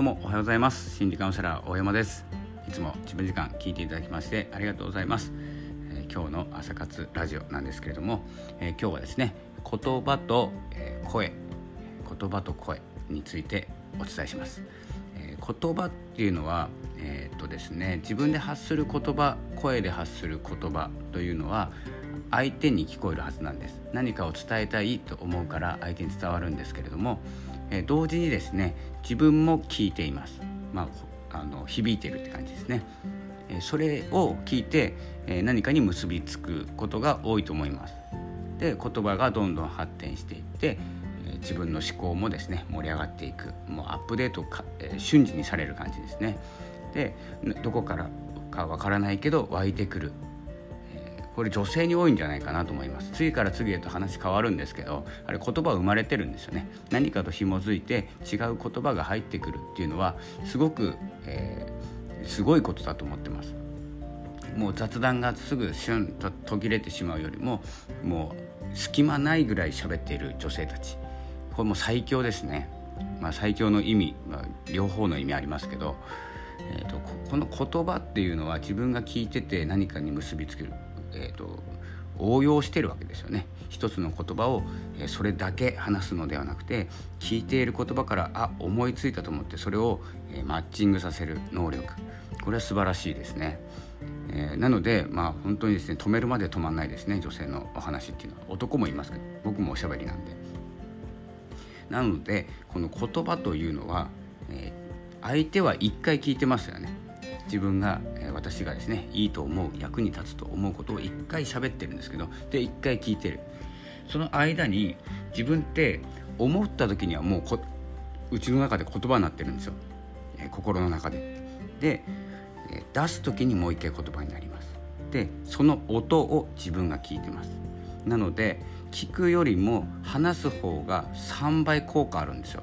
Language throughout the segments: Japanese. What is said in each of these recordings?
どうもおはようございます。心理カウンセラー大山です。いつも自分時間聞いていただきましてありがとうございます、えー、今日の朝活ラジオなんですけれども、えー、今日はですね言葉と、えー、声。言葉と声についてお伝えします、え言葉っていうのはえっとですね自分で発する言葉声で発する言葉というのは相手に聞こえるはずなんです。何かを伝えたいと思うから相手に伝わるんですけれども、え同時にですね自分も聞いています、まあ、あの響いてるって感じですね、えそれを聞いて、え何かに結びつくことが多いと思います。で言葉がどんどん発展していって自分の思考もですね盛り上がっていく。もうアップデートか、え瞬時にされる感じですね。でどこからかわからないけど湧いてくる。これ女性に多いんじゃないかなと思います。次から次へと話変わるんですけどあれ言葉生まれてるんですよね。何かと紐づいて違う言葉が入ってくるっていうのはすごく、えー、すごいことだと思ってます。もう雑談がすぐシュンと途切れてしまうよりももう隙間ないぐらい喋っている女性たち。これも最強ですね、まあ、最強の意味、まあ、両方の意味ありますけど、えーと、この言葉っていうのは自分が聞いてて何かに結びつける。えーと、応用してるわけですよね一つの言葉を、それだけ話すのではなくて聞いている言葉からあ思いついたと思ってそれを、マッチングさせる能力これは素晴らしいですね。えー、なのでまあ本当にですね止めるまで止まんないですね女性のお話っていうのは男もいますけど僕もおしゃべりなんで。なのでこの言葉というのは、えー、相手は一回聞いてますよね。自分が、え私がですねいいと思う役に立つと思うことを一回喋ってるんですけどで一回聞いてるその間に自分って思った時にはもうこうちの中で言葉になってるんですよ、え心の中で。で、え出す時にもう一回言葉になります。でその音を自分が聞いてます。なので聞くよりも話す方が3倍効果あるんですよ。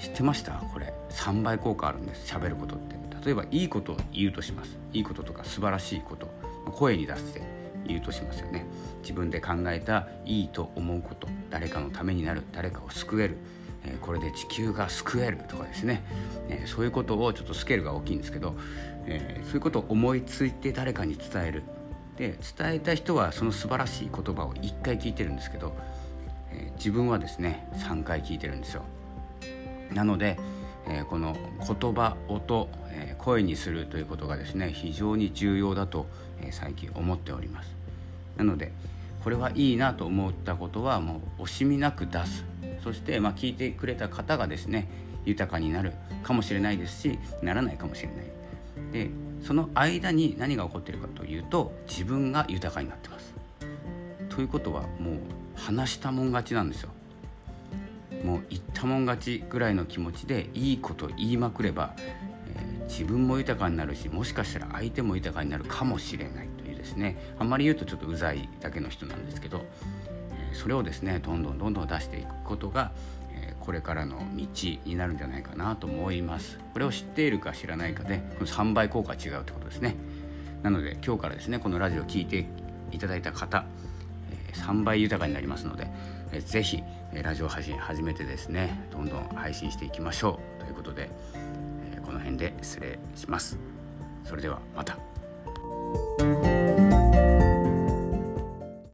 知ってました？これ3倍効果あるんです喋ることって例えばいいことを言うとします。いいこととか素晴らしいこと。声に出して言うとしますよね。自分で考えたいいと思うこと。誰かのためになる。誰かを救える、え、これで地球が救える。とかですね、え、そういうことをちょっとスケールが大きいんですけど、え、そういうことを思いついて誰かに伝える。で伝えた人はその素晴らしい言葉を1回聞いてるんですけど、え自分はですね3回聞いてるんですよ。なのでえ、この言葉音、声にするということがですね非常に重要だと、え、最近思っております。なのでこれはいいなと思ったことはもう惜しみなく出す。そして、ま、聞いてくれた方がですね豊かになるかもしれないですしならないかもしれない。でその間に何が起こってるかというと自分が豊かになってます。ということはもう話したもん勝ちなんですよ。もう言ったもん勝ちぐらいの気持ちでいいこと言いまくれば、自分も豊かになるしもしかしたら相手も豊かになるかもしれないというですね。あんまり言うとちょっとうざいだけの人なんですけど、え、それをですねどんどんどんどん出していくことが、え、これからの道になるんじゃないかなと思います。これを知っているか知らないかでこの3倍効果違うってことですね。なので今日からですねこのラジオを聴いていただいた方3倍豊かになりますので是非ラジオ配信始めてですねどんどん配信していきましょう。ということでこの辺で失礼します。それではまた。